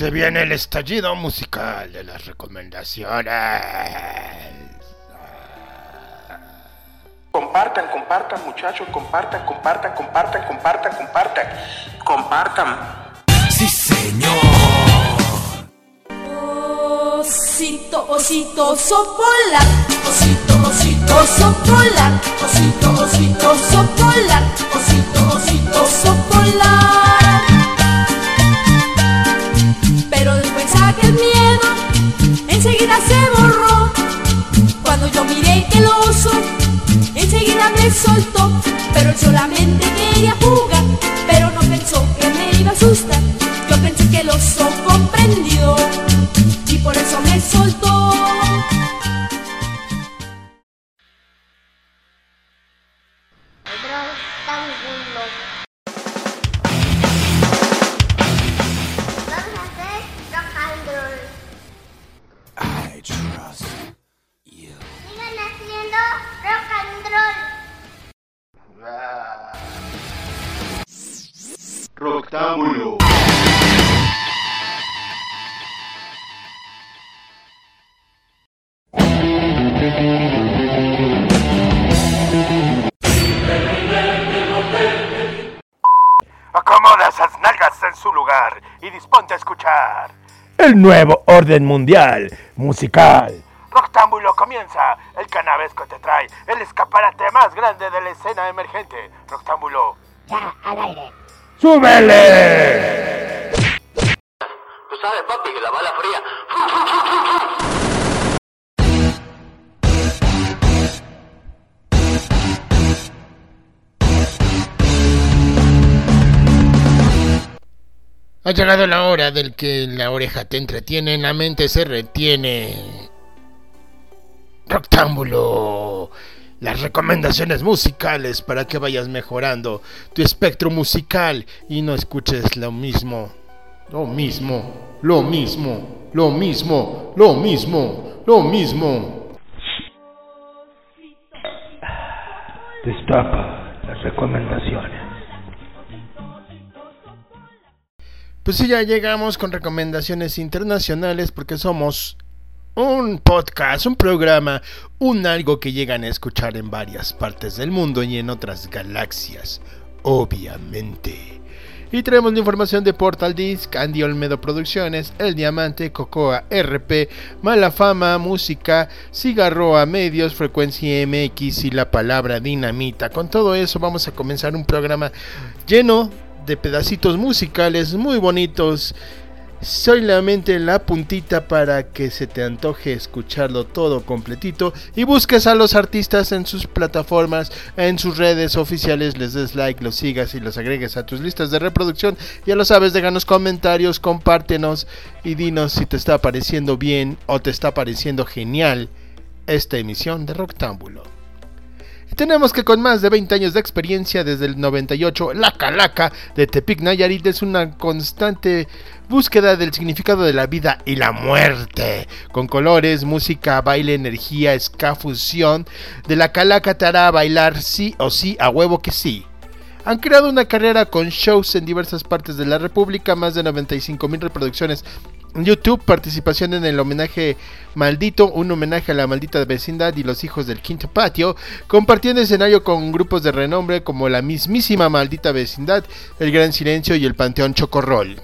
Se viene el estallido musical de las recomendaciones. Compartan, compartan muchachos, compartan, compartan, compartan, compartan, compartan, compartan. Sí, señor. Osito, osito, oso polar. Osito, osito, Oso polar. osito, osito, Oso polar. osito, osito. Oso enseguida se borró. Cuando yo miré que el oso enseguida me soltó. Pero él solamente quería jugar. Pero no pensó que me iba a asustar. Yo pensé que el oso comprendió. Y por eso me soltó. Roll. Roctámbulo. Acomoda esas nalgas en su lugar y disponte a escuchar. El nuevo orden mundial musical. Roctámbulo comienza. El canavesco te trae el escaparate más grande de la escena emergente. Roctámbulo. ¡Súbele! Tú sabes, papi, que la bala fría. Ha llegado la hora del que la oreja te entretiene, la mente se retiene. Roctámbulo. Las recomendaciones musicales para que vayas mejorando tu espectro musical y no escuches lo mismo. Lo mismo, lo mismo, lo mismo, lo mismo, lo mismo. Destapa las recomendaciones. Pues sí, ya llegamos con recomendaciones internacionales porque somos un podcast, un programa, un algo que llegan a escuchar en varias partes del mundo y en otras galaxias, obviamente. Y tenemos la información de Portal Disc, Andy Olmedo Producciones, El Diamante, Cocoa RP, Mala Fama, Música, Cigarroa Medios, Frecuencia MX y la palabra Dinamita. Con todo eso vamos a comenzar un programa lleno de pedacitos musicales muy bonitos. Soy la puntita para que se te antoje escucharlo todo completito y busques a los artistas en sus plataformas, en sus redes oficiales, les des like, los sigas y los agregues a tus listas de reproducción. Ya lo sabes, déjanos comentarios, compártenos y dinos si te está pareciendo bien o te está pareciendo genial esta emisión de Roctámbulo. Tenemos que con más de 20 años de experiencia desde el 98, la Calaca de Tepic Nayarit es una constante búsqueda del significado de la vida y la muerte. Con colores, música, baile, energía, ska, fusión, de la Calaca te hará bailar sí o sí, a huevo que sí. Han creado una carrera con shows en diversas partes de la República, más de 95 mil reproducciones YouTube, participación en el homenaje maldito, un homenaje a la maldita vecindad y los hijos del quinto patio, compartiendo escenario con grupos de renombre como la mismísima maldita vecindad, el gran silencio y el panteón chocorrol.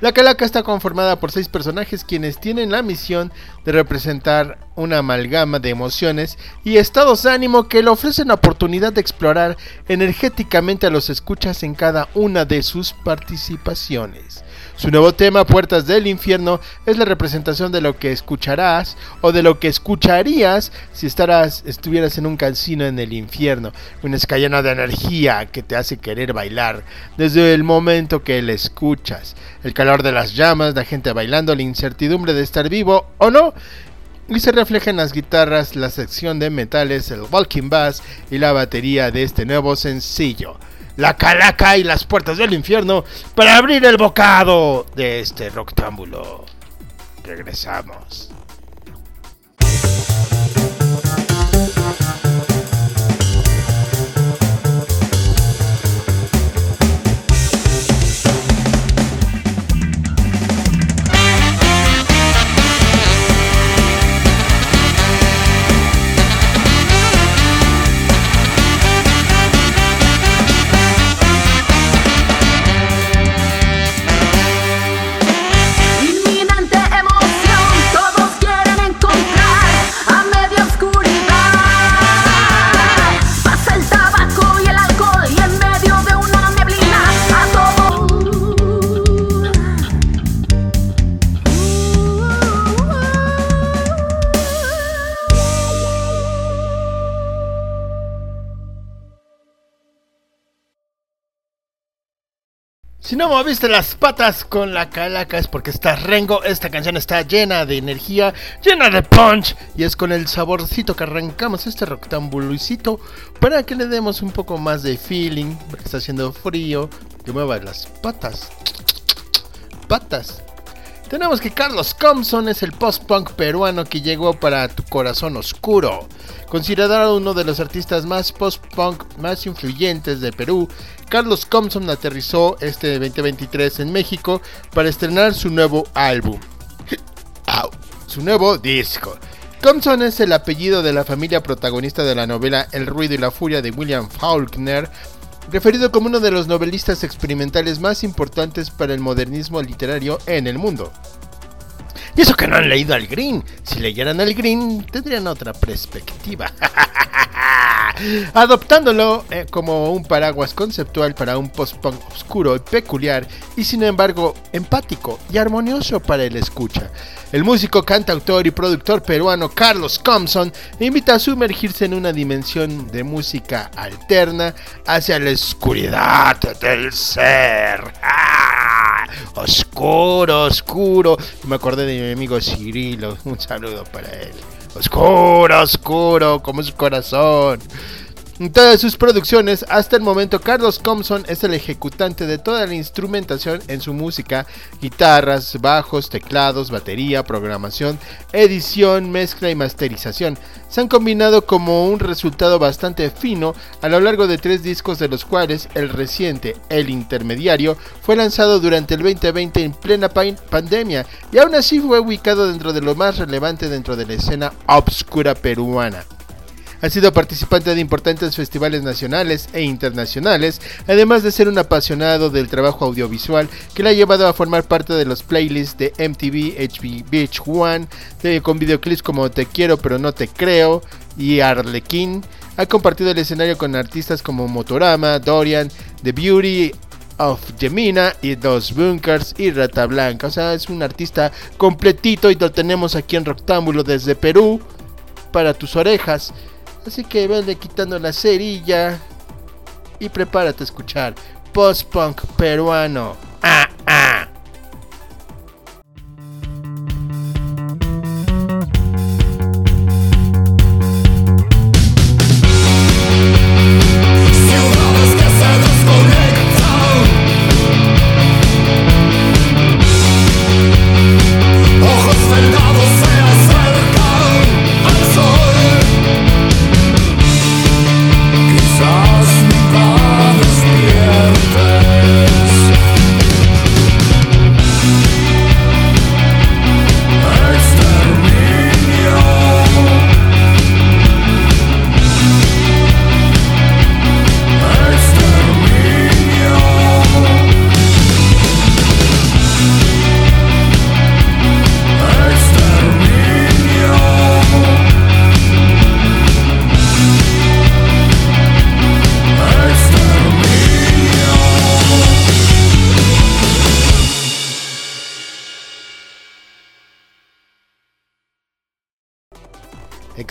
La calaca está conformada por seis personajes quienes tienen la misión de representar una amalgama de emociones y estados de ánimo que le ofrecen la oportunidad de explorar energéticamente a los escuchas en cada una de sus participaciones. Su nuevo tema, Puertas del Infierno, es la representación de lo que escucharás o de lo que escucharías si estuvieras en un casino en el infierno. Una escalona de energía que te hace querer bailar desde el momento que la escuchas. El calor de las llamas, la gente bailando, la incertidumbre de estar vivo o no. Y se refleja en las guitarras, la sección de metales, el walking bass y la batería de este nuevo sencillo la calaca y las puertas del infierno para abrir el bocado de este roctámbulo. Regresamos. Si no moviste las patas con la calaca es porque estás rengo. Esta canción está llena de energía, llena de punch. Y es con el saborcito que arrancamos este rectánguloicito para que le demos un poco más de feeling. Porque está haciendo frío. Que mueva las patas. Patas. Tenemos que Carlos Compson es el post-punk peruano que llegó para tu corazón oscuro. Considerado uno de los artistas más post-punk más influyentes de Perú, Carlos Compson aterrizó este 2023 en México para estrenar su nuevo álbum. Su nuevo disco. Compson es el apellido de la familia protagonista de la novela El ruido y la furia de William Faulkner, referido como uno de los novelistas experimentales más importantes para el modernismo literario en el mundo. Y eso que no han leído al Green. Si leyeran al Green, tendrían otra perspectiva. Adoptándolo eh, como un paraguas conceptual para un post-punk oscuro y peculiar, y sin embargo empático y armonioso para el escucha. El músico, cantautor y productor peruano Carlos Compson invita a sumergirse en una dimensión de música alterna hacia la oscuridad del ser. ¡Ah! Oscuro, oscuro. Me acordé de mi amigo Cirilo. Un saludo para él. Oscuro, oscuro, como su corazón. En todas sus producciones, hasta el momento, Carlos Compson es el ejecutante de toda la instrumentación en su música: guitarras, bajos, teclados, batería, programación, edición, mezcla y masterización. Se han combinado como un resultado bastante fino a lo largo de tres discos, de los cuales el reciente, El Intermediario, fue lanzado durante el 2020 en plena pan- pandemia y aún así fue ubicado dentro de lo más relevante dentro de la escena obscura peruana. Ha sido participante de importantes festivales nacionales e internacionales, además de ser un apasionado del trabajo audiovisual que le ha llevado a formar parte de los playlists de MTV, HB Beach One, con videoclips como Te quiero pero no te creo y Arlequín. Ha compartido el escenario con artistas como Motorama, Dorian, The Beauty of Gemina y Dos Bunkers y Rata Blanca. O sea, es un artista completito y lo tenemos aquí en Rectángulo desde Perú para tus orejas. Así que vele quitando la cerilla y prepárate a escuchar post-punk peruano. Ah, ah.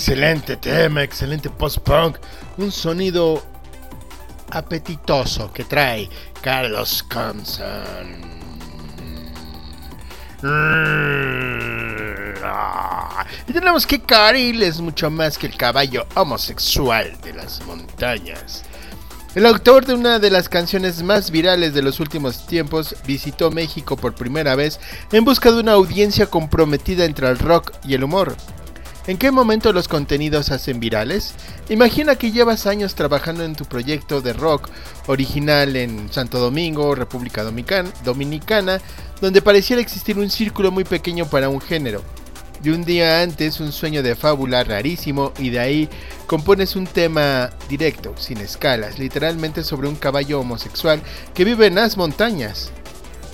Excelente tema, excelente post-punk. Un sonido apetitoso que trae Carlos ah. Y tenemos que Caril es mucho más que el caballo homosexual de las montañas. El autor de una de las canciones más virales de los últimos tiempos visitó México por primera vez en busca de una audiencia comprometida entre el rock y el humor. ¿En qué momento los contenidos hacen virales? Imagina que llevas años trabajando en tu proyecto de rock original en Santo Domingo, República Dominicana, donde pareciera existir un círculo muy pequeño para un género. De un día antes, un sueño de fábula rarísimo y de ahí compones un tema directo, sin escalas, literalmente sobre un caballo homosexual que vive en las montañas.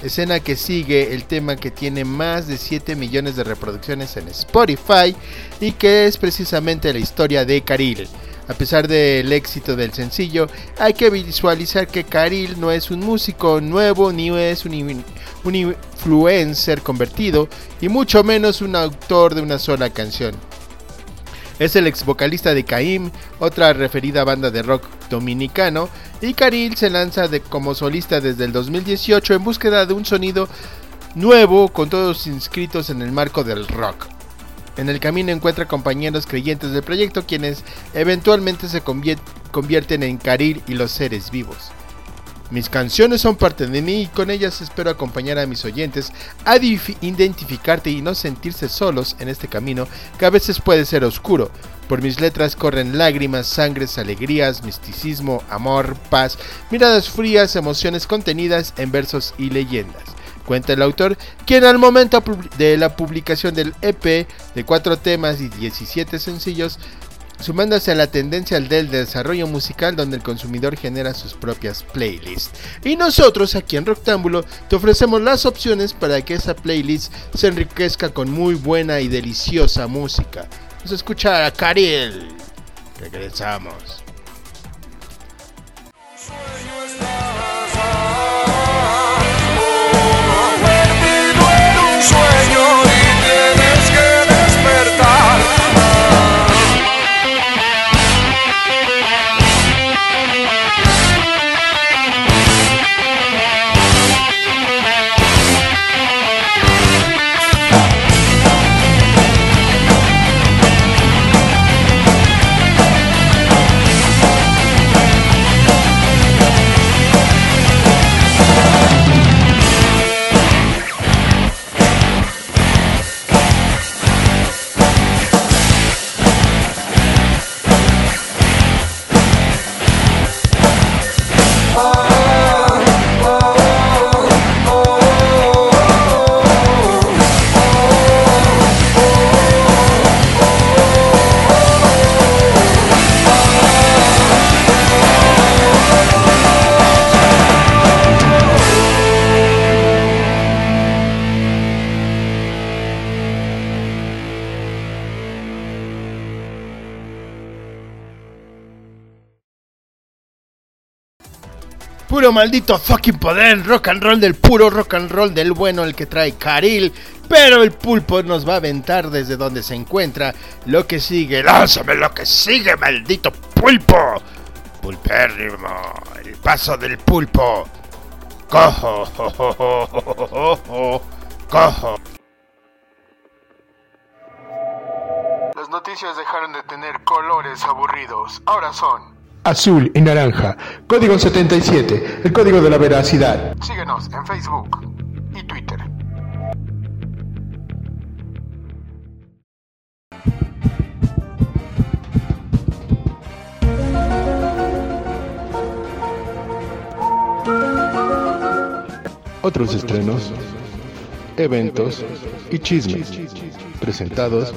Escena que sigue el tema que tiene más de 7 millones de reproducciones en Spotify y que es precisamente la historia de Karil. A pesar del éxito del sencillo, hay que visualizar que Karil no es un músico nuevo ni es un, un influencer convertido y mucho menos un autor de una sola canción. Es el ex vocalista de Caim, otra referida banda de rock dominicano, y Karil se lanza de, como solista desde el 2018 en búsqueda de un sonido nuevo con todos inscritos en el marco del rock. En el camino encuentra compañeros creyentes del proyecto quienes eventualmente se convier- convierten en Karil y los seres vivos. Mis canciones son parte de mí y con ellas espero acompañar a mis oyentes a identificarte y no sentirse solos en este camino que a veces puede ser oscuro. Por mis letras corren lágrimas, sangres, alegrías, misticismo, amor, paz, miradas frías, emociones contenidas en versos y leyendas. Cuenta el autor, quien al momento de la publicación del EP de 4 temas y 17 sencillos sumándose a la tendencia del desarrollo musical donde el consumidor genera sus propias playlists. Y nosotros aquí en Rectángulo te ofrecemos las opciones para que esa playlist se enriquezca con muy buena y deliciosa música. Vamos a escuchar a Karel. Regresamos. Maldito fucking poder, rock and roll del puro rock and roll del bueno el que trae Karil. Pero el pulpo nos va a aventar desde donde se encuentra lo que sigue. Lánzame lo que sigue, maldito pulpo. Pulpérrimo, el paso del pulpo. Cojo, cojo. Las noticias dejaron de tener colores aburridos. Ahora son. Azul y naranja. Código 77. El código de la veracidad. Síguenos en Facebook y Twitter. Otros estrenos, eventos y chismes. Presentados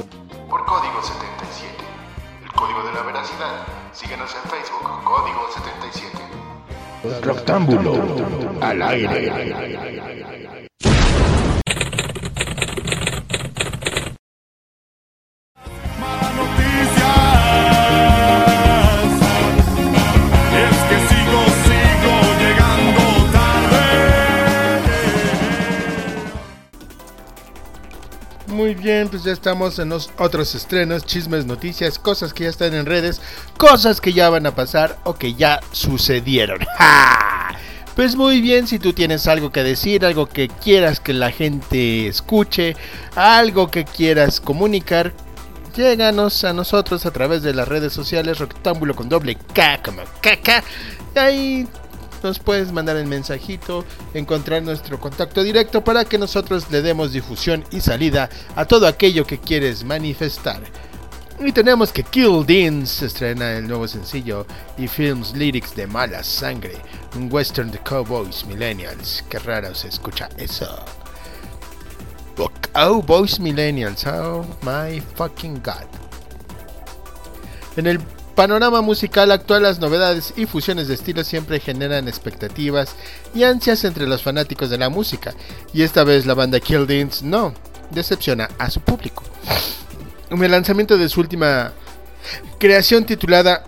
Por Código 77. Rectángulo al aire. Muy bien, pues ya estamos en los otros estrenos, chismes, noticias, cosas que ya están en redes, cosas que ya van a pasar o que ya sucedieron. Pues muy bien, si tú tienes algo que decir, algo que quieras que la gente escuche, algo que quieras comunicar, lléganos a nosotros a través de las redes sociales Rectángulo con doble K como caca. Y ahí nos puedes mandar el mensajito, encontrar nuestro contacto directo para que nosotros le demos difusión y salida a todo aquello que quieres manifestar. Y tenemos que Kill Dean se estrena el nuevo sencillo y Films Lyrics de Mala Sangre, un western de cowboys millennials. Qué raro se escucha eso. Oh, Cowboys millennials, oh my fucking god. En el panorama musical actual las novedades y fusiones de estilos siempre generan expectativas y ansias entre los fanáticos de la música, y esta vez la banda Kill Deans no decepciona a su público. En el lanzamiento de su última creación titulada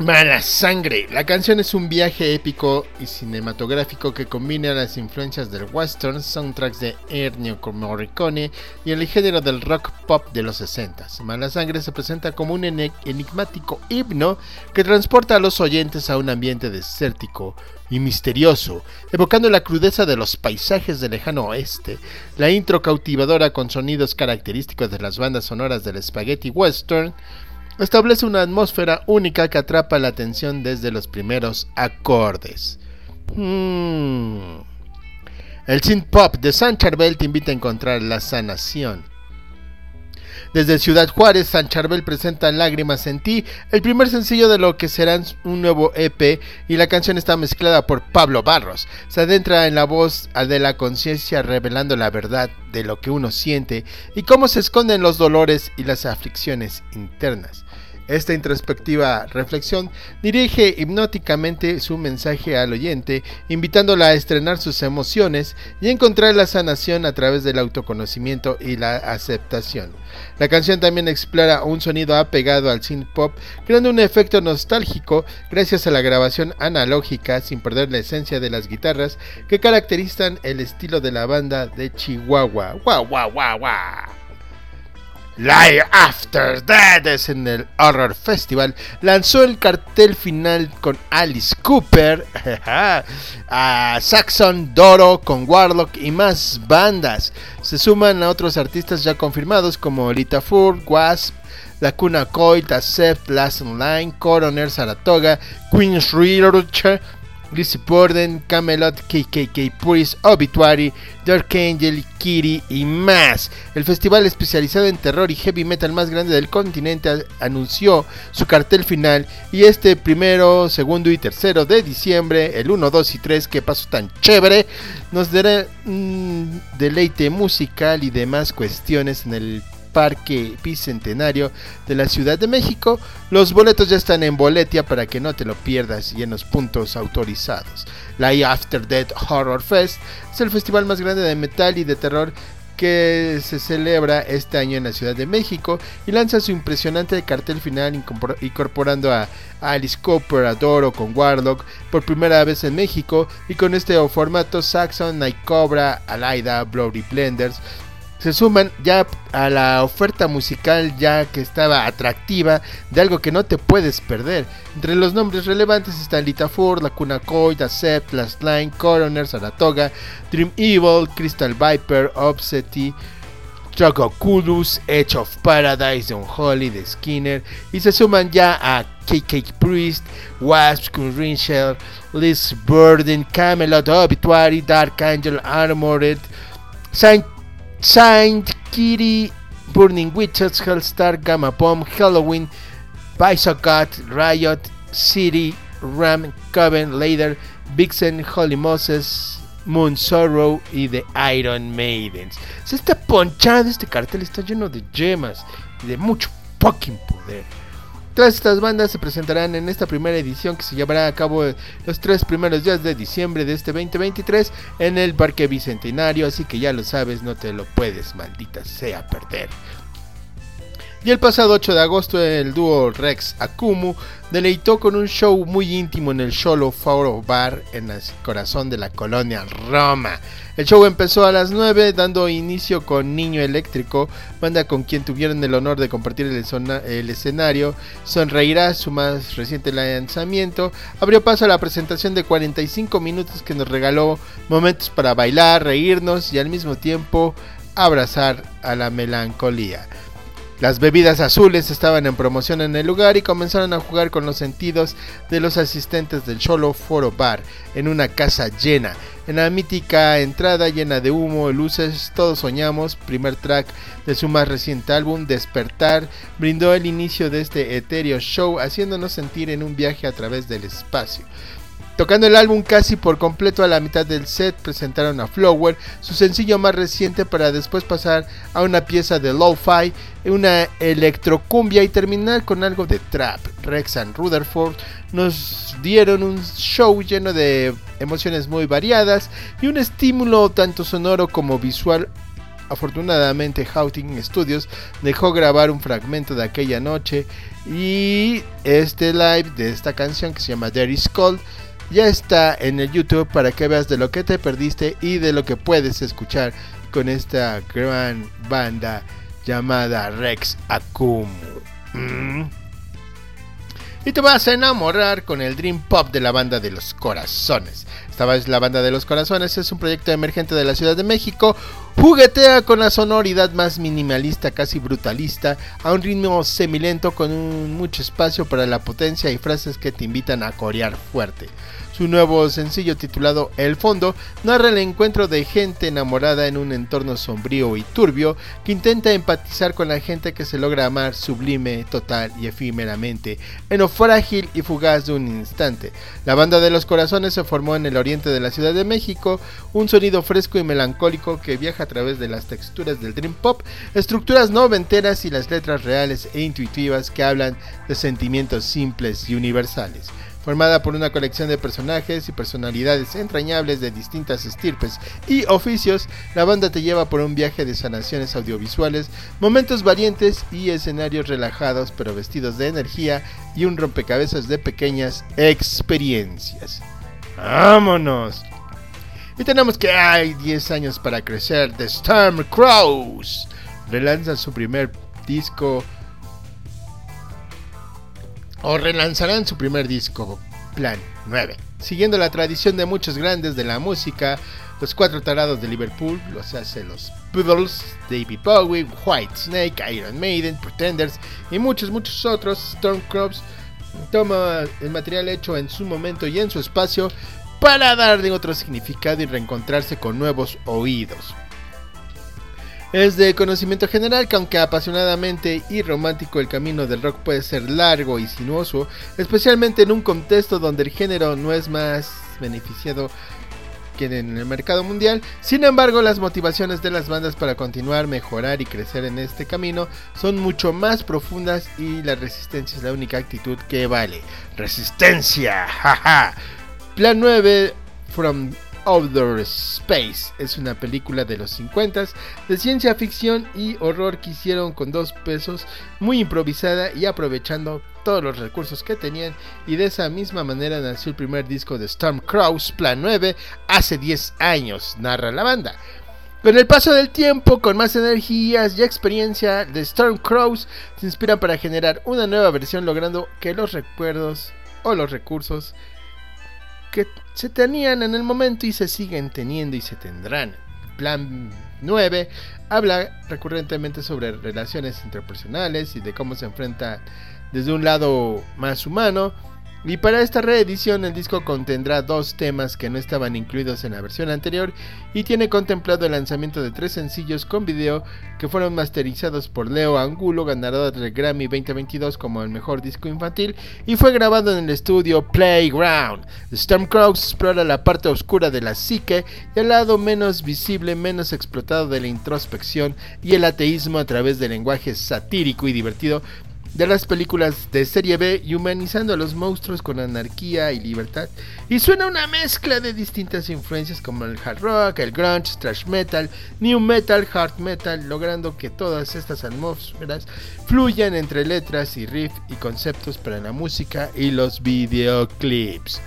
Mala Sangre. La canción es un viaje épico y cinematográfico que combina las influencias del western, soundtracks de Ennio Morricone y el género del rock pop de los 60. Mala Sangre se presenta como un enigmático himno que transporta a los oyentes a un ambiente desértico y misterioso, evocando la crudeza de los paisajes del lejano oeste. La intro cautivadora con sonidos característicos de las bandas sonoras del spaghetti western establece una atmósfera única que atrapa la atención desde los primeros acordes. Hmm. El synth pop de San Charbel te invita a encontrar la sanación. Desde Ciudad Juárez, San Charbel presenta Lágrimas en ti, el primer sencillo de lo que será un nuevo EP y la canción está mezclada por Pablo Barros. Se adentra en la voz de la conciencia revelando la verdad de lo que uno siente y cómo se esconden los dolores y las aflicciones internas. Esta introspectiva reflexión dirige hipnóticamente su mensaje al oyente, invitándola a estrenar sus emociones y encontrar la sanación a través del autoconocimiento y la aceptación. La canción también explora un sonido apegado al synth pop, creando un efecto nostálgico gracias a la grabación analógica sin perder la esencia de las guitarras que caracterizan el estilo de la banda de Chihuahua. ¡Guau, guau, guau! Live After Death es en el Horror Festival. Lanzó el cartel final con Alice Cooper, a Saxon, Doro, con Warlock y más bandas. Se suman a otros artistas ya confirmados como Lita Ford, Wasp, Lacuna Coil, Accept, Last Online, Coroner, Saratoga, Queen's Reacher, Lizzie Borden, Camelot, KKK Priest, Obituary, Dark Angel, Kitty y más. El festival especializado en terror y heavy metal más grande del continente anunció su cartel final y este primero, segundo y tercero de diciembre, el 1, 2 y 3, que pasó tan chévere, nos dará un deleite musical y demás cuestiones en el Parque Bicentenario de la Ciudad de México. Los boletos ya están en Boletia para que no te lo pierdas y en los puntos autorizados. La After Death Horror Fest es el festival más grande de metal y de terror que se celebra este año en la Ciudad de México y lanza su impresionante cartel final incorpor- incorporando a Alice Cooper, a con Warlock por primera vez en México y con este formato Saxon, Night Cobra, Alaida, Bloody Blenders se suman ya a la oferta musical ya que estaba atractiva de algo que no te puedes perder. Entre los nombres relevantes están Lita Ford, Lacuna Coil, Accept, Last Line, Coroner, Saratoga, Dream Evil, Crystal Viper, Obsety, Chococulus, Edge of Paradise, Unholy, The Skinner y se suman ya a KK Priest, Wasp, Rinshell, Liz Burden, Camelot, Obituary, Dark Angel, Armored, Saint Saint Kitty, Burning Witches, Hellstar, Gamma Bomb, Halloween, Bisocat, Riot, City, Ram, Coven, Lader, Vixen, Holy Moses, Moon Sorrow y The Iron Maidens. Se está ponchado este cartel, está lleno de gemas y de mucho fucking poder. Todas estas bandas se presentarán en esta primera edición que se llevará a cabo los tres primeros días de diciembre de este 2023 en el Parque Bicentenario, así que ya lo sabes, no te lo puedes, maldita sea, perder. Y el pasado 8 de agosto el dúo Rex Akumu deleitó con un show muy íntimo en el Solo Foro Bar en el corazón de la colonia Roma. El show empezó a las 9 dando inicio con Niño Eléctrico, banda con quien tuvieron el honor de compartir el, escenario. Sonreirá, su más reciente lanzamiento, abrió paso a la presentación de 45 minutos que nos regaló momentos para bailar, reírnos y al mismo tiempo abrazar a la melancolía. Las bebidas azules estaban en promoción en el lugar y comenzaron a jugar con los sentidos de los asistentes del Cholo Foro Bar en una casa llena. En la mítica entrada llena de humo luces, todos soñamos, primer track de su más reciente álbum, Despertar, brindó el inicio de este etéreo show, haciéndonos sentir en un viaje a través del espacio. Tocando el álbum casi por completo a la mitad del set, presentaron a Flower, su sencillo más reciente, para después pasar a una pieza de lo-fi, una electrocumbia y terminar con algo de trap. Rex and Rutherford nos dieron un show lleno de emociones muy variadas y un estímulo tanto sonoro como visual Afortunadamente, Houghton Studios dejó grabar un fragmento de aquella noche y este live de esta canción que se llama There is Cold ya está en el YouTube para que veas de lo que te perdiste y de lo que puedes escuchar con esta gran banda llamada Rex Akumu. Mm. Y te vas a enamorar con el Dream Pop de la banda de los corazones. Esta vez la banda de los corazones es un proyecto emergente de la Ciudad de México. Juguetea con la sonoridad más minimalista, casi brutalista, a un ritmo semilento con mucho espacio para la potencia y frases que te invitan a corear fuerte. Su nuevo sencillo titulado El Fondo narra el encuentro de gente enamorada en un entorno sombrío y turbio que intenta empatizar con la gente que se logra amar sublime, total y efímeramente, en lo frágil y fugaz de un instante. La banda de los corazones se formó en el oriente de la Ciudad de México, un sonido fresco y melancólico que viaja a través de las texturas del dream pop, estructuras noventeras y las letras reales e intuitivas que hablan de sentimientos simples y universales formada por una colección de personajes y personalidades entrañables de distintas estirpes y oficios, la banda te lleva por un viaje de sanaciones audiovisuales, momentos valientes y escenarios relajados pero vestidos de energía y un rompecabezas de pequeñas experiencias. ¡Vámonos! Y tenemos que hay 10 años para crecer The Storm Crows. Relanzan su primer disco o relanzarán su primer disco, Plan 9. Siguiendo la tradición de muchos grandes de la música, los cuatro tarados de Liverpool, los hace los Beatles, David Bowie, White Snake, Iron Maiden, Pretenders y muchos, muchos otros, Stormcrows toma el material hecho en su momento y en su espacio para darle otro significado y reencontrarse con nuevos oídos. Es de conocimiento general que aunque apasionadamente y romántico el camino del rock puede ser largo y sinuoso, especialmente en un contexto donde el género no es más beneficiado que en el mercado mundial, sin embargo las motivaciones de las bandas para continuar, mejorar y crecer en este camino son mucho más profundas y la resistencia es la única actitud que vale. Resistencia, jaja. Plan 9 From Outer Space es una película de los 50 de ciencia ficción y horror que hicieron con dos pesos, muy improvisada y aprovechando todos los recursos que tenían y de esa misma manera nació el primer disco de Storm Crows, Plan 9, hace 10 años, narra la banda. Con el paso del tiempo, con más energías y experiencia, The Storm Crows se inspiran para generar una nueva versión logrando que los recuerdos o los recursos que se tenían en el momento y se siguen teniendo y se tendrán. Plan 9 habla recurrentemente sobre relaciones interpersonales y de cómo se enfrenta desde un lado más humano. Y para esta reedición el disco contendrá dos temas que no estaban incluidos en la versión anterior y tiene contemplado el lanzamiento de tres sencillos con video que fueron masterizados por Leo Angulo, ganador del Grammy 2022 como el mejor disco infantil y fue grabado en el estudio Playground. Stormcrows explora la parte oscura de la psique y el lado menos visible, menos explotado de la introspección y el ateísmo a través del lenguaje satírico y divertido de las películas de serie B y humanizando a los monstruos con anarquía y libertad. Y suena una mezcla de distintas influencias como el hard rock, el grunge, thrash metal, new metal, hard metal, logrando que todas estas atmósferas fluyan entre letras y riff y conceptos para la música y los videoclips.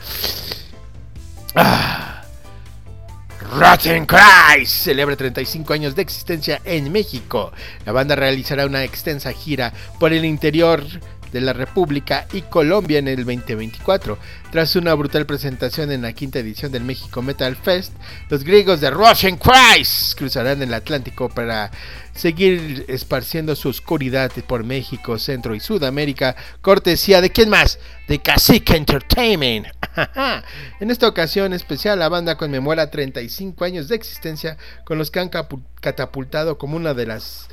Ah. Rotten Christ celebra 35 años de existencia en México. La banda realizará una extensa gira por el interior de la República y Colombia en el 2024. Tras una brutal presentación en la quinta edición del México Metal Fest, los griegos de Russian Christ cruzarán el Atlántico para seguir esparciendo su oscuridad por México, Centro y Sudamérica, cortesía de quién más? De Cacique Entertainment. en esta ocasión especial, la banda conmemora 35 años de existencia con los que han catapultado como una de las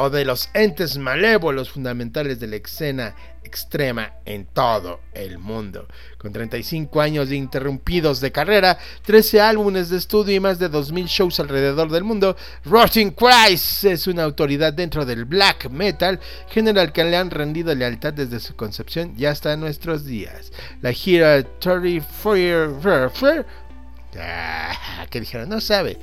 o de los entes malévolos fundamentales de la escena extrema en todo el mundo. Con 35 años de interrumpidos de carrera, 13 álbumes de estudio y más de 2.000 shows alrededor del mundo, Rotting Christ es una autoridad dentro del black metal, género al que le han rendido lealtad desde su concepción y hasta nuestros días. La gira 34 Ah, ¿Qué dijeron? No sabe.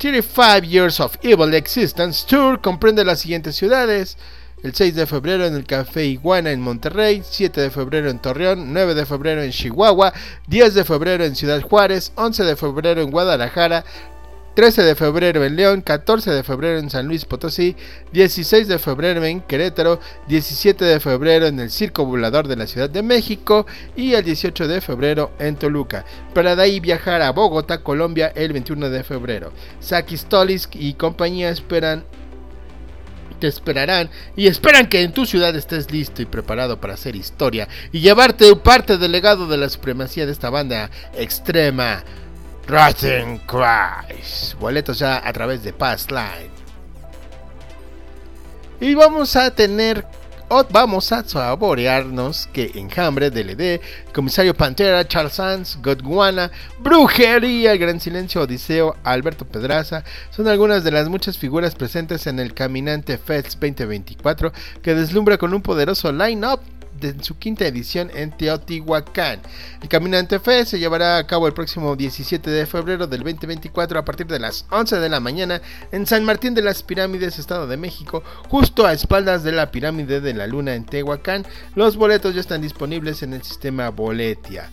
35 Years of Evil Existence Tour comprende las siguientes ciudades. El 6 de febrero en el Café Iguana en Monterrey, 7 de febrero en Torreón, 9 de febrero en Chihuahua, 10 de febrero en Ciudad Juárez, 11 de febrero en Guadalajara, 13 de febrero en León, 14 de febrero en San Luis Potosí, 16 de febrero en Querétaro, 17 de febrero en el Circo Volador de la Ciudad de México y el 18 de febrero en Toluca. Para de ahí viajar a Bogotá, Colombia el 21 de febrero. Saki Stolisk y compañía esperan te esperarán y esperan que en tu ciudad estés listo y preparado para hacer historia y llevarte parte del legado de la supremacía de esta banda extrema. Rotten Christ. Boletos ya a través de Passline. Y vamos a tener o vamos a saborearnos que Enjambre, DLD, Comisario Pantera, Charles Sands, Godguana, Brujería, El Gran Silencio, Odiseo, Alberto Pedraza, son algunas de las muchas figuras presentes en el Caminante Fest 2024 que deslumbra con un poderoso line-up de su quinta edición en Teotihuacán. El Caminante Fest se llevará a cabo el próximo 17 de febrero del 2024 a partir de las 11 de la mañana en San Martín de las Pirámides, Estado de México, justo a espaldas de la Pirámide de la Luna en Tehuacán. Los boletos ya están disponibles en el sistema Boletia.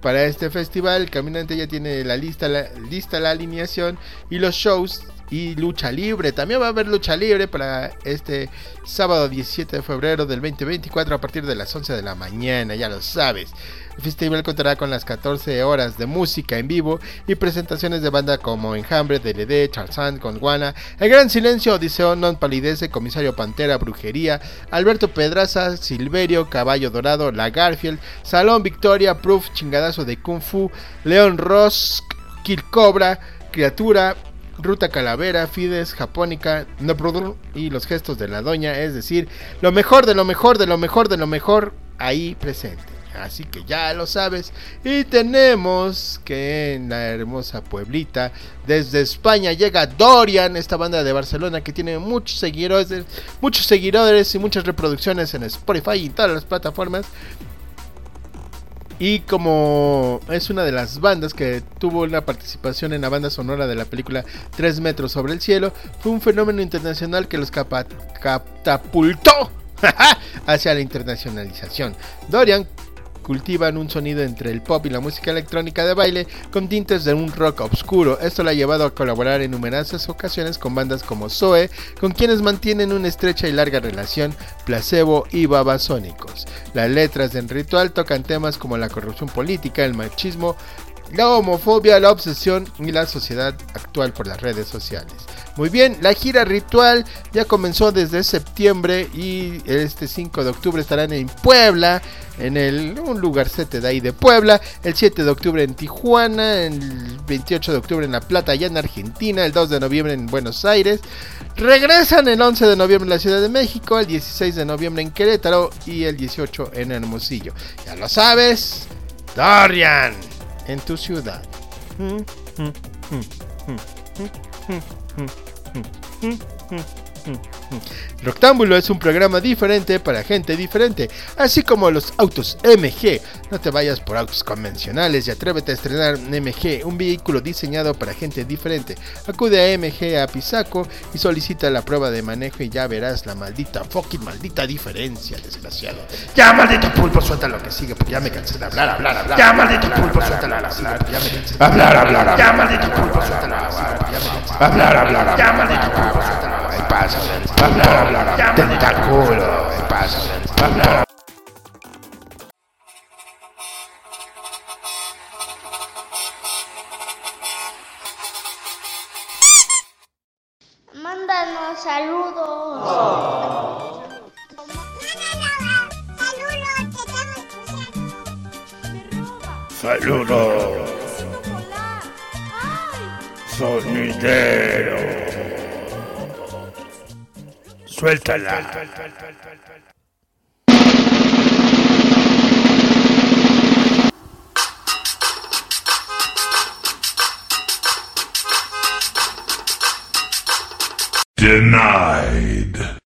Para este festival, el caminante ya tiene la lista, la lista la alineación y los shows y lucha libre. También va a haber lucha libre para este sábado 17 de febrero del 2024 a partir de las 11 de la mañana, ya lo sabes. El festival contará con las 14 horas de música en vivo y presentaciones de banda como Enjambre, DLD, Charzán, Gondwana, El Gran Silencio, Odiseo, Non Palidece, Comisario Pantera, Brujería, Alberto Pedraza, Silverio, Caballo Dorado, La Garfield, Salón Victoria, Proof, Chingadazo de Kung Fu, León Ross, Kill Cobra, Criatura, Ruta Calavera, Fides, Japónica, No Brother y los gestos de la doña, es decir, lo mejor de lo mejor de lo mejor de lo mejor ahí presente. Así que ya lo sabes. Y tenemos que en la hermosa Pueblita, desde España llega Dorian, esta banda de Barcelona que tiene muchos seguidores, muchos seguidores y muchas reproducciones en Spotify y todas las plataformas. Y como es una de las bandas que tuvo una participación en la banda sonora de la película 3 metros sobre el cielo, fue un fenómeno internacional que los catapultó hacia la internacionalización. Dorian cultivan un sonido entre el pop y la música electrónica de baile con tintes de un rock oscuro. Esto le ha llevado a colaborar en numerosas ocasiones con bandas como Zoe, con quienes mantienen una estrecha y larga relación, Placebo y Babasónicos. Las letras en Ritual tocan temas como la corrupción política, el machismo, la homofobia, la obsesión y la sociedad actual por las redes sociales. Muy bien, la gira ritual ya comenzó desde septiembre y este 5 de octubre estarán en Puebla, en el, un lugarcete de ahí de Puebla, el 7 de octubre en Tijuana, el 28 de octubre en La Plata, allá en Argentina, el 2 de noviembre en Buenos Aires, regresan el 11 de noviembre en la Ciudad de México, el 16 de noviembre en Querétaro y el 18 en Hermosillo. Ya lo sabes, Dorian, en tu ciudad. うん。うん。ん。ん。Roctámbulo es un programa diferente para gente diferente, así como los autos MG. No te vayas por autos convencionales y atrévete a estrenar un MG, un vehículo diseñado para gente diferente. Acude a MG a Pisaco y solicita la prueba de manejo y ya verás la maldita, fucking maldita diferencia, desgraciado. Ya maldito pulpo, suelta lo que sigue, porque ya me cansé de hablar, hablar, hablar. Ya maldito pulpo, suelta lo que sigue, porque ya me cansé de hablar, hablar, hablar. Ya maldito pulpo, suelta lo que sigue, porque ya me cansé de hablar, hablar, hablar. Ya maldito pulpo, suelta lo que pasa, hablar, hablar, hablar. Tentáculo. Mándanos saludos. Saludos, sonidero. Suéltala. Denied.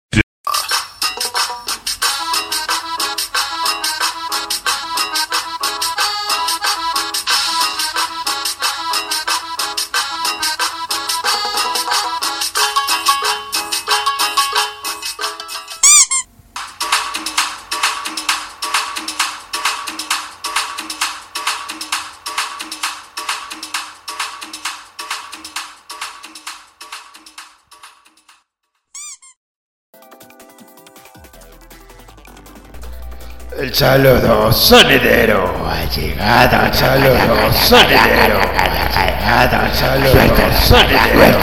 Saludos, sonidero. Ha llegado, saludos, sonidero. Ha llegado, saludos, sonidero.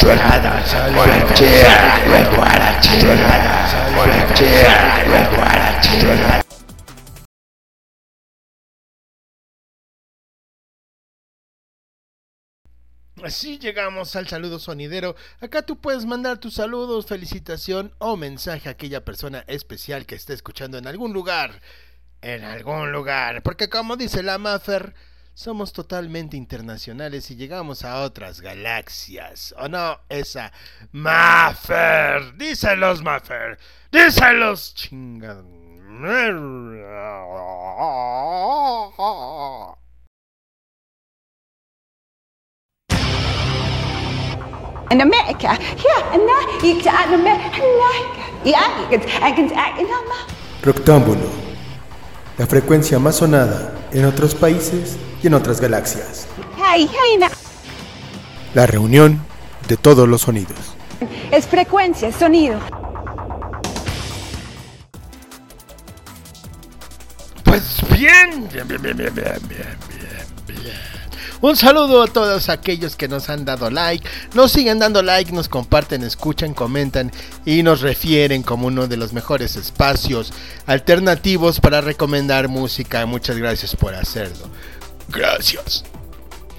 Suelta, suelta, suelta, suelta, suelta, suelta, suelta, Así llegamos al saludo sonidero. Acá tú puedes mandar tus saludos, felicitación o mensaje a aquella persona especial que esté escuchando en algún lugar. En algún lugar. Porque como dice la Maffer, somos totalmente internacionales y llegamos a otras galaxias. ¿O no? Esa Maffer. Díselos, Maffer. Díselos, chingados. in America. Yeah, America. Yeah, I can. La frecuencia más sonada en otros países y en otras galaxias. Hey, hey. La reunión de todos los sonidos. Es frecuencia, es sonido. Pues bien, bien, bien, bien, bien. bien. Un saludo a todos aquellos que nos han dado like, nos siguen dando like, nos comparten, escuchan, comentan y nos refieren como uno de los mejores espacios alternativos para recomendar música. Muchas gracias por hacerlo. Gracias.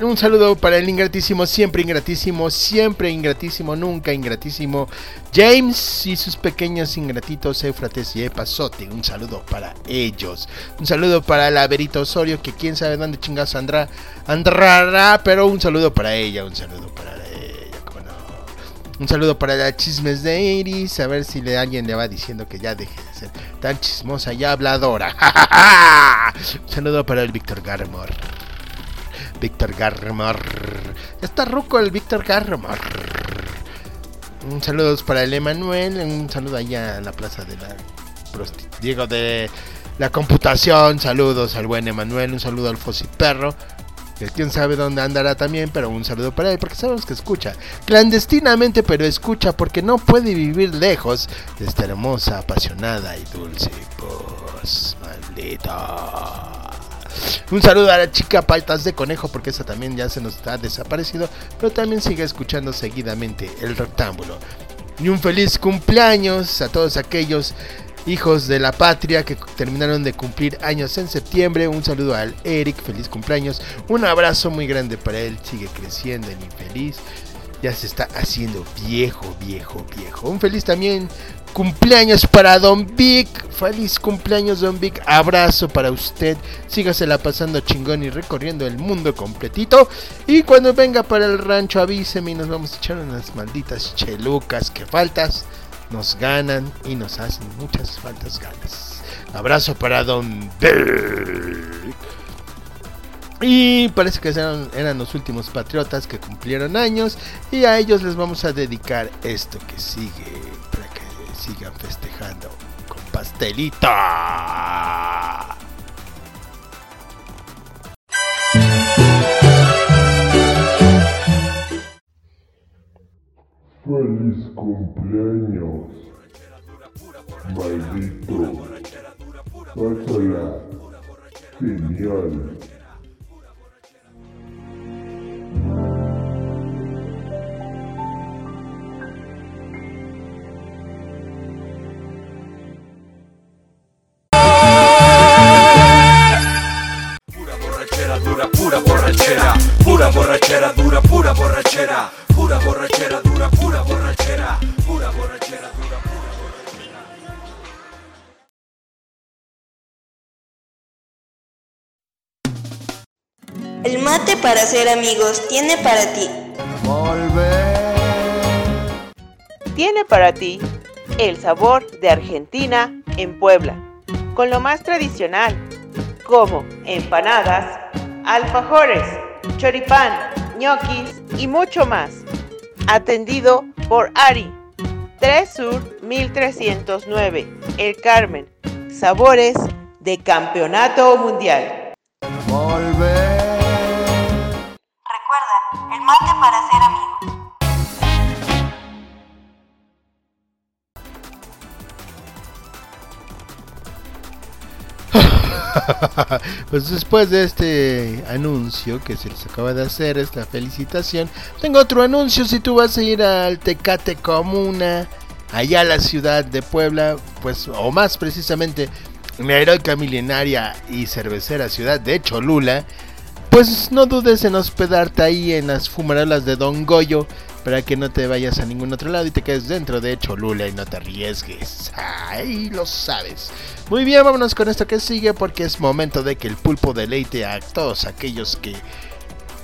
Un saludo para el ingratísimo, siempre ingratísimo, siempre ingratísimo, nunca ingratísimo. James y sus pequeños ingratitos Eufrates y Epazote. Un saludo para ellos. Un saludo para la Verita Osorio, que quién sabe dónde chingados andrá, andrará, pero un saludo para ella, un saludo para ella, no. Un saludo para la chismes de Iris, a ver si le, alguien le va diciendo que ya deje de ser tan chismosa y habladora. un saludo para el Víctor Garmor. Víctor Garmor. Está ruco el Víctor Garmor. Un saludo para el Emanuel. Un saludo allá en la plaza de la Diego de la computación. Saludos al buen Emanuel. Un saludo al Fossi Perro. Que quién sabe dónde andará también, pero un saludo para él, porque sabemos que escucha. Clandestinamente, pero escucha, porque no puede vivir lejos de esta hermosa, apasionada y dulce voz. Maldita. Un saludo a la chica Patas de Conejo, porque esa también ya se nos está desaparecido, pero también sigue escuchando seguidamente el rectángulo. Y un feliz cumpleaños a todos aquellos hijos de la patria que terminaron de cumplir años en septiembre. Un saludo al Eric, feliz cumpleaños. Un abrazo muy grande para él, sigue creciendo el infeliz. Ya se está haciendo viejo, viejo, viejo. Un feliz también cumpleaños para Don Vic. Feliz cumpleaños, Don Vic. Abrazo para usted. Sígasela pasando chingón y recorriendo el mundo completito. Y cuando venga para el rancho, avíseme y nos vamos a echar unas malditas chelucas que faltas. Nos ganan y nos hacen muchas faltas ganas. Abrazo para Don Vic. Y parece que eran, eran los últimos patriotas que cumplieron años. Y a ellos les vamos a dedicar esto que sigue. Sigan festejando con pastelita. Feliz cumpleaños, maldito. Pásala. Genial. Borrachera, pura borrachera dura, pura borrachera, pura borrachera dura, pura borrachera, pura borrachera dura, pura borrachera. El mate para ser amigos tiene para ti. Tiene para ti el sabor de Argentina en Puebla, con lo más tradicional, como empanadas, alfajores, choripán, ñoquis y mucho más. Atendido por Ari, 3 Sur 1309, El Carmen. Sabores de Campeonato Mundial. pues después de este anuncio que se les acaba de hacer, esta felicitación, tengo otro anuncio. Si tú vas a ir al Tecate Comuna, allá a la ciudad de Puebla, pues, o más precisamente, la heroica milenaria y cervecera ciudad de Cholula, pues no dudes en hospedarte ahí en las fumarolas de Don Goyo para que no te vayas a ningún otro lado y te quedes dentro de Cholula y no te arriesgues. Ahí lo sabes. Muy bien, vámonos con esto que sigue porque es momento de que el pulpo deleite a todos aquellos que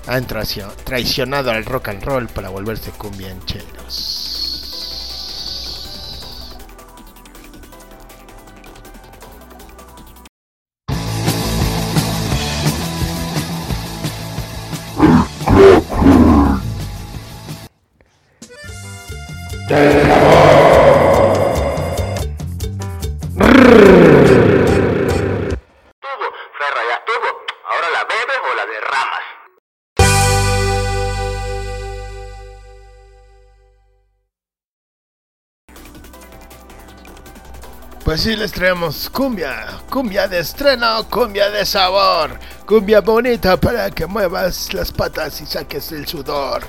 han traicionado al rock and roll para volverse cumbiancheros. Pues sí, les traemos cumbia, cumbia de estreno, cumbia de sabor, cumbia bonita para que muevas las patas y saques el sudor.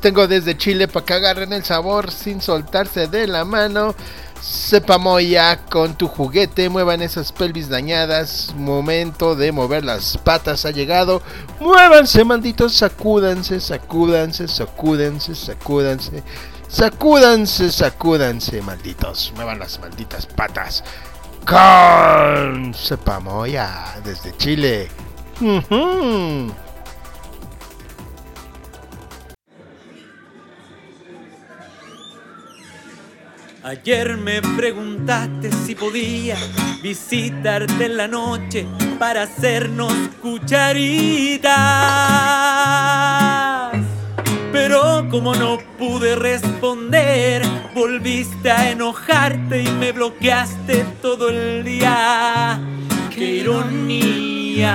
Tengo desde Chile para que agarren el sabor sin soltarse de la mano. Sepa moya con tu juguete, muevan esas pelvis dañadas. Momento de mover las patas ha llegado. Muévanse, malditos, sacúdanse, sacúdanse, sacúdense, sacúdanse. Sacúdanse, sacúdanse, malditos. Muevan las malditas patas. Con Sepamoya desde Chile. Ayer me preguntaste si podía visitarte en la noche para hacernos cucharitas. Pero como no pude responder, volviste a enojarte y me bloqueaste todo el día. ¡Qué ironía!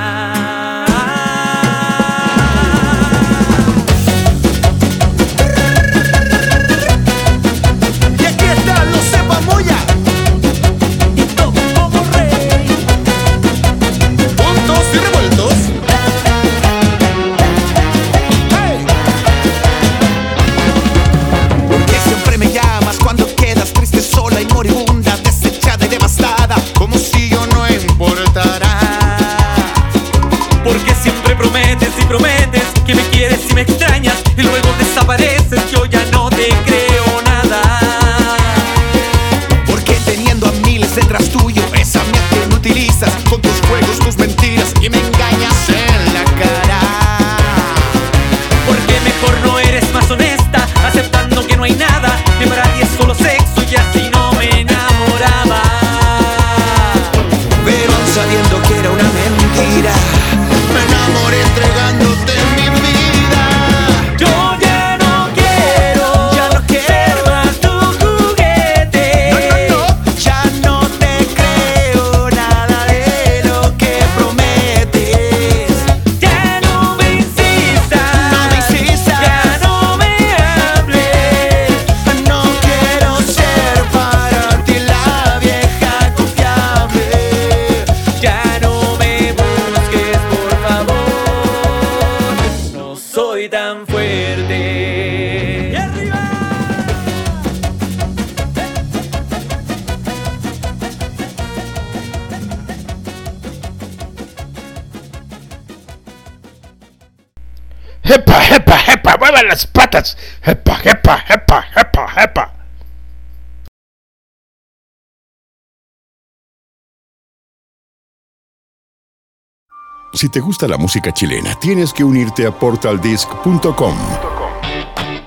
Patas! ¡Jepa, jepa, jepa, jepa, jepa! Si te gusta la música chilena, tienes que unirte a portaldisc.com.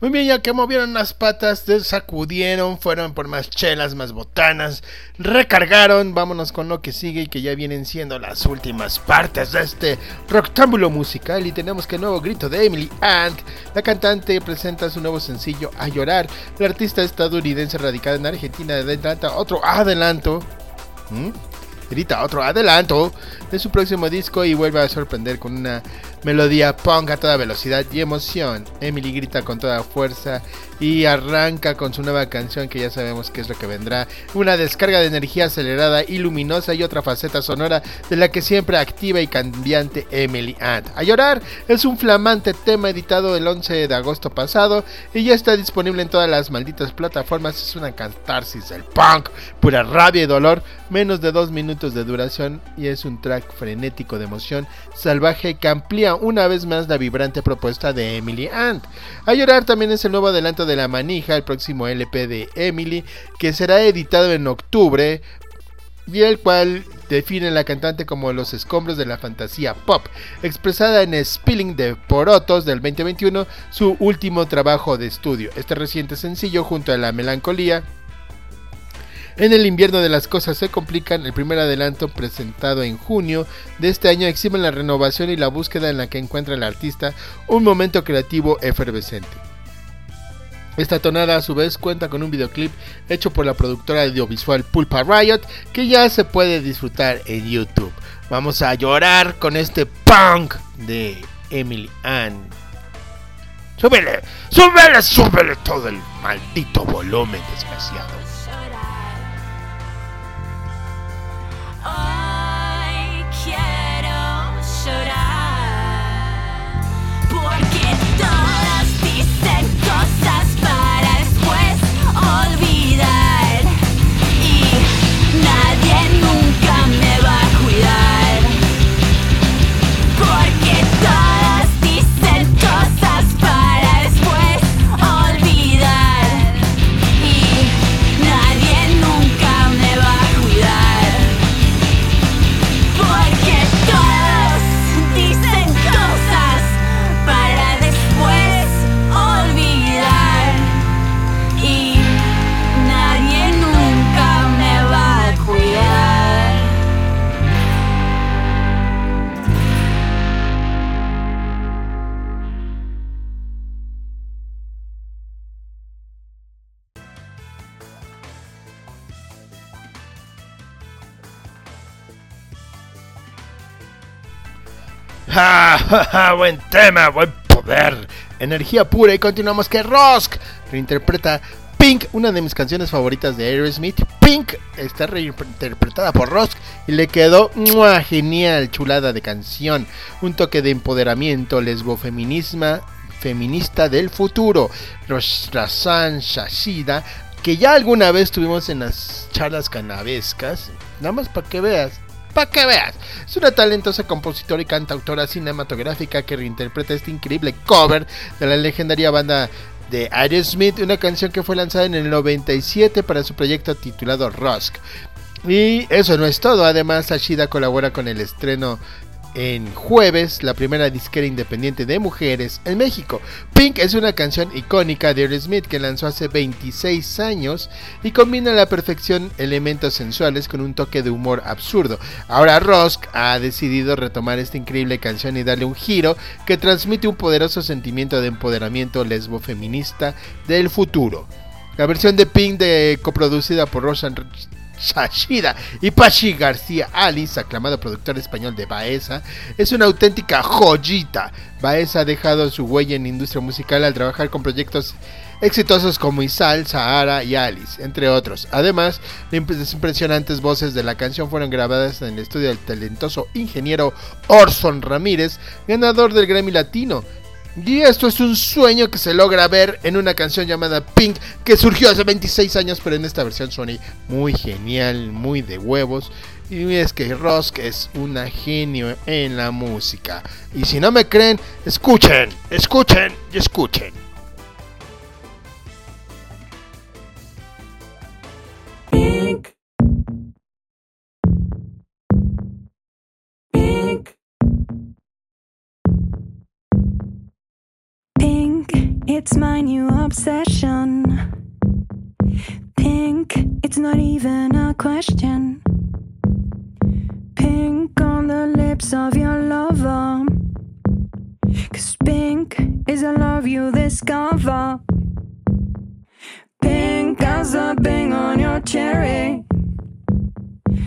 Muy bien, ya que movieron las patas, sacudieron, fueron por más chelas, más botanas, recargaron, vámonos con lo que sigue y que ya vienen siendo las últimas partes de este rectángulo musical y tenemos que el nuevo grito de Emily Ant. La cantante presenta su nuevo sencillo A Llorar. La artista estadounidense radicada en Argentina adelanta otro adelanto. ¿Mm? Grita otro adelanto de su próximo disco y vuelve a sorprender con una melodía punk a toda velocidad y emoción. Emily grita con toda fuerza y arranca con su nueva canción que ya sabemos que es lo que vendrá. Una descarga de energía acelerada y luminosa y otra faceta sonora de la que siempre activa y cambiante Emily Ant. A llorar es un flamante tema editado el 11 de agosto pasado y ya está disponible en todas las malditas plataformas. Es una catarsis del punk, pura rabia y dolor, menos de dos minutos de duración y es un track frenético de emoción salvaje que amplía una vez más la vibrante propuesta de Emily Ant. A llorar también es el nuevo adelanto de La Manija, el próximo LP de Emily, que será editado en octubre y el cual define la cantante como los escombros de la fantasía pop, expresada en Spilling de Porotos del 2021, su último trabajo de estudio. Este reciente sencillo, junto a La Melancolía, en el invierno de las cosas se complican, el primer adelanto presentado en junio de este año exhibe la renovación y la búsqueda en la que encuentra el artista un momento creativo efervescente. Esta tonada a su vez cuenta con un videoclip hecho por la productora audiovisual Pulpa Riot que ya se puede disfrutar en YouTube. Vamos a llorar con este punk de Emily Ann. Súbele, súbele, súbele todo el maldito volumen desgraciado. ¡Ja, ja, ja! Buen tema, buen poder, energía pura. Y continuamos que Rosk reinterpreta Pink, una de mis canciones favoritas de Aerosmith. Pink está reinterpretada por Rosk y le quedó ¡mua! genial, chulada de canción. Un toque de empoderamiento, lesbofeminismo feminista del futuro. Razan Shashida, que ya alguna vez tuvimos en las charlas canavescas. Nada más para que veas. Para que veas, es una talentosa compositora y cantautora cinematográfica que reinterpreta este increíble cover de la legendaria banda de Aerosmith, una canción que fue lanzada en el 97 para su proyecto titulado Rusk. Y eso no es todo, además Ashida colabora con el estreno en jueves, la primera disquera independiente de mujeres en México. Pink es una canción icónica de Aerosmith que lanzó hace 26 años y combina a la perfección elementos sensuales con un toque de humor absurdo. Ahora Rosk ha decidido retomar esta increíble canción y darle un giro que transmite un poderoso sentimiento de empoderamiento lesbo feminista del futuro. La versión de Pink de coproducida por Roshan Shashida y Pachi García Alice, aclamado productor español de Baeza, es una auténtica joyita. Baeza ha dejado su huella en la industria musical al trabajar con proyectos exitosos como Isal, Sahara y Alice, entre otros. Además, las impresionantes voces de la canción fueron grabadas en el estudio del talentoso ingeniero Orson Ramírez, ganador del Grammy Latino. Y esto es un sueño que se logra ver en una canción llamada Pink que surgió hace 26 años, pero en esta versión suena muy genial, muy de huevos. Y es que Rosk es una genio en la música. Y si no me creen, escuchen, escuchen y escuchen. It's my new obsession. Pink, it's not even a question. Pink on the lips of your lover. Cause pink is a love you discover. Pink as a bang on your cherry.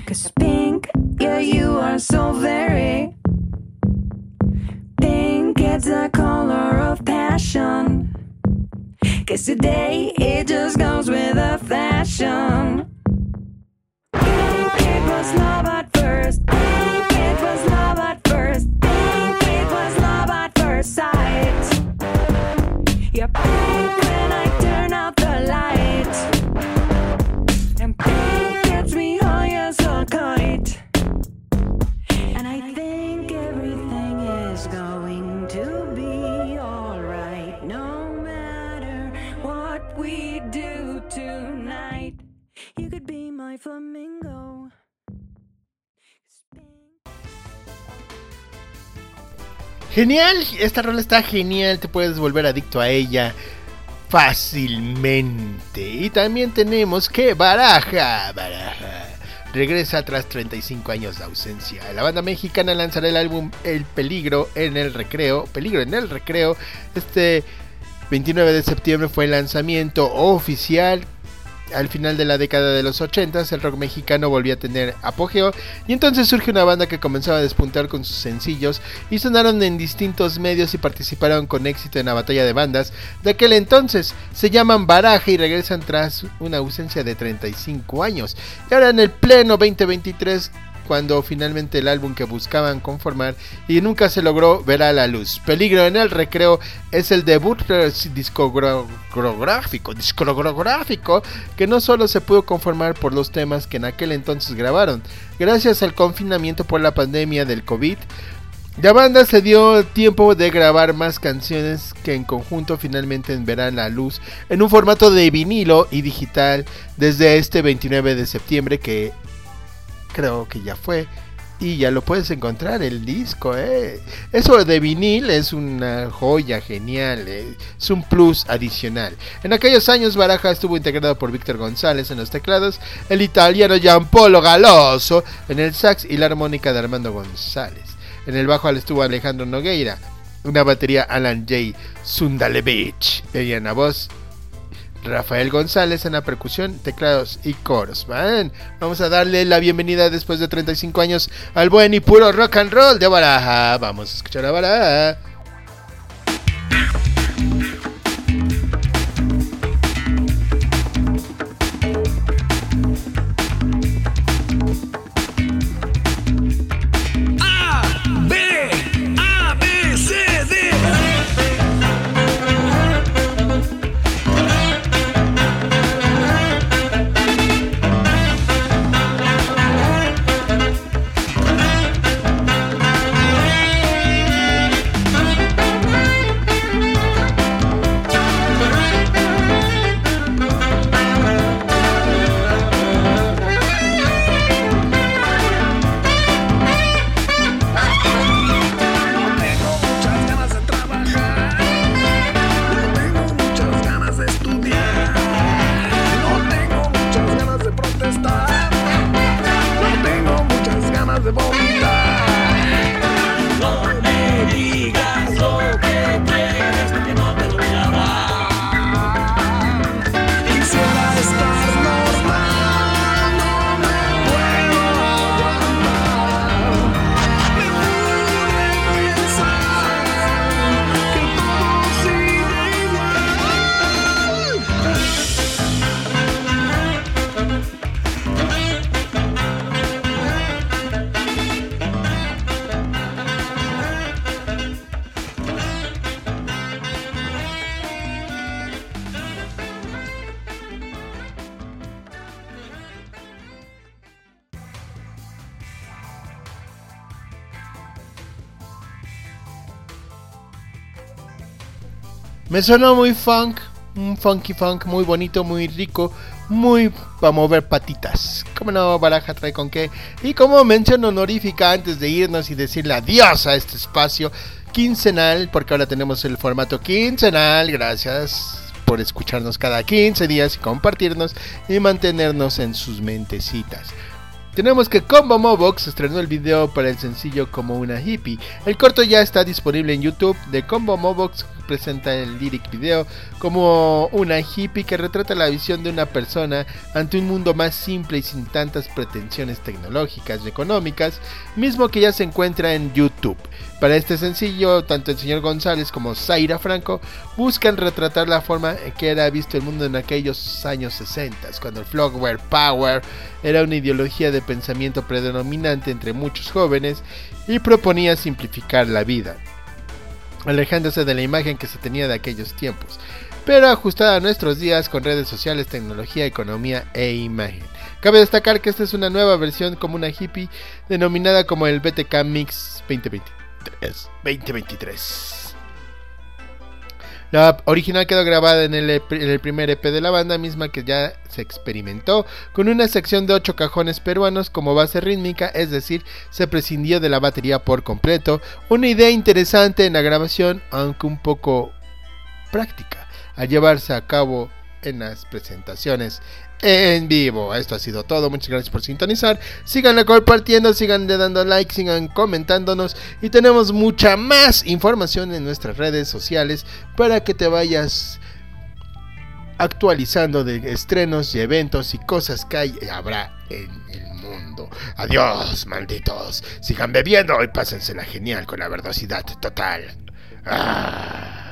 Cause pink, yeah, you are so very. Pink, it's the color of passion. Cause today it just goes with the fashion. Genial, esta rola está genial, te puedes volver adicto a ella fácilmente. Y también tenemos que Baraja, Baraja, regresa tras 35 años de ausencia. La banda mexicana lanzará el álbum El Peligro en el Recreo, Peligro en el Recreo, este 29 de septiembre fue el lanzamiento oficial al final de la década de los 80 el rock mexicano volvió a tener apogeo y entonces surge una banda que comenzaba a despuntar con sus sencillos y sonaron en distintos medios y participaron con éxito en la batalla de bandas de aquel entonces. Se llaman Baraja y regresan tras una ausencia de 35 años. Y ahora en el pleno 2023 cuando finalmente el álbum que buscaban conformar y nunca se logró verá la luz. Peligro en el recreo es el debut discográfico, discográfico que no solo se pudo conformar por los temas que en aquel entonces grabaron, gracias al confinamiento por la pandemia del COVID. La banda se dio tiempo de grabar más canciones que en conjunto finalmente verán la luz en un formato de vinilo y digital desde este 29 de septiembre que creo que ya fue. Y ya lo puedes encontrar el disco, eh. Eso de vinil es una joya genial, eh. es un plus adicional. En aquellos años Baraja estuvo integrado por Víctor González en los teclados, el italiano Giampolo Galoso en el sax y la armónica de Armando González. En el bajo estuvo Alejandro Nogueira, una batería Alan J. Sundalevich y en la voz Rafael González en la percusión, teclados y coros. Vamos a darle la bienvenida después de 35 años al buen y puro rock and roll de Baraja. Vamos a escuchar a Baraja. Me sonó muy funk, un funky funk muy bonito, muy rico, muy para mover patitas. Como no, Baraja trae con qué. Y como mención honorífica antes de irnos y decirle adiós a este espacio, quincenal, porque ahora tenemos el formato quincenal. Gracias por escucharnos cada 15 días y compartirnos y mantenernos en sus mentecitas. Tenemos que Combo Mobox estrenó el video para el sencillo como una hippie. El corto ya está disponible en YouTube. De Combo Mobox presenta el lyric video como una hippie que retrata la visión de una persona ante un mundo más simple y sin tantas pretensiones tecnológicas y económicas, mismo que ya se encuentra en YouTube. Para este sencillo, tanto el señor González como Zaira Franco buscan retratar la forma en que era visto el mundo en aquellos años 60, cuando el Flower Power era una ideología de pensamiento predominante entre muchos jóvenes y proponía simplificar la vida alejándose de la imagen que se tenía de aquellos tiempos, pero ajustada a nuestros días con redes sociales, tecnología, economía e imagen. Cabe destacar que esta es una nueva versión como una hippie denominada como el BTK Mix 2023. 2023. La original quedó grabada en el, el, primer EP de la banda misma que ya se experimentó con una sección de 8 cajones peruanos como base rítmica, es decir, se prescindió de la batería por completo, una idea interesante en la grabación, aunque un poco práctica, a llevarse a cabo en las presentaciones en vivo. Esto ha sido todo. Muchas gracias por sintonizar. Síganle compartiendo, sigan dando like, sigan comentándonos. Y tenemos mucha más información en nuestras redes sociales para que te vayas actualizando de estrenos y eventos y cosas que hay y habrá en el mundo. Adiós, malditos. Sigan bebiendo y pásensela genial con la verdosidad total. Ah.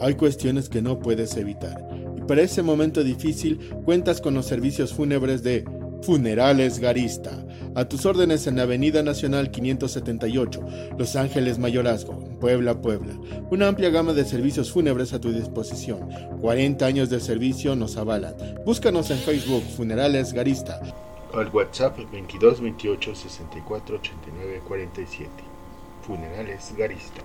Hay cuestiones que no puedes evitar. Y para ese momento difícil cuentas con los servicios fúnebres de Funerales Garista. A tus órdenes en la Avenida Nacional 578, Los Ángeles Mayorazgo, Puebla, Puebla. Una amplia gama de servicios fúnebres a tu disposición. 40 años de servicio nos avalan. Búscanos en Facebook Funerales Garista. Al WhatsApp 22 28 64 89 47. Funerales Garista.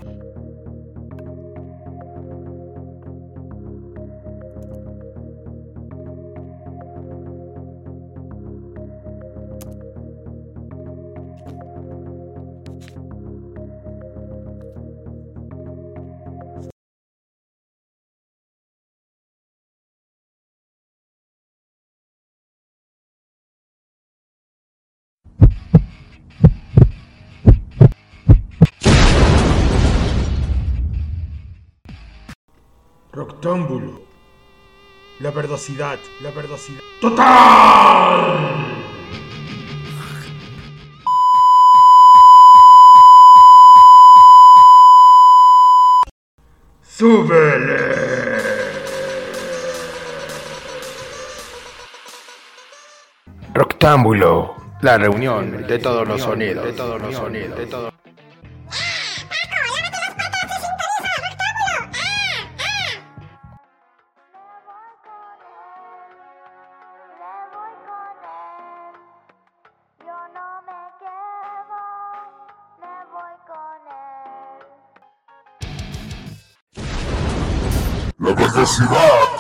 Rectángulo. La verdosidad, la verdosidad. ¡Total! ¡Súbele! Rectángulo. La reunión de todos los sonidos. De todos los sonidos. De todos. La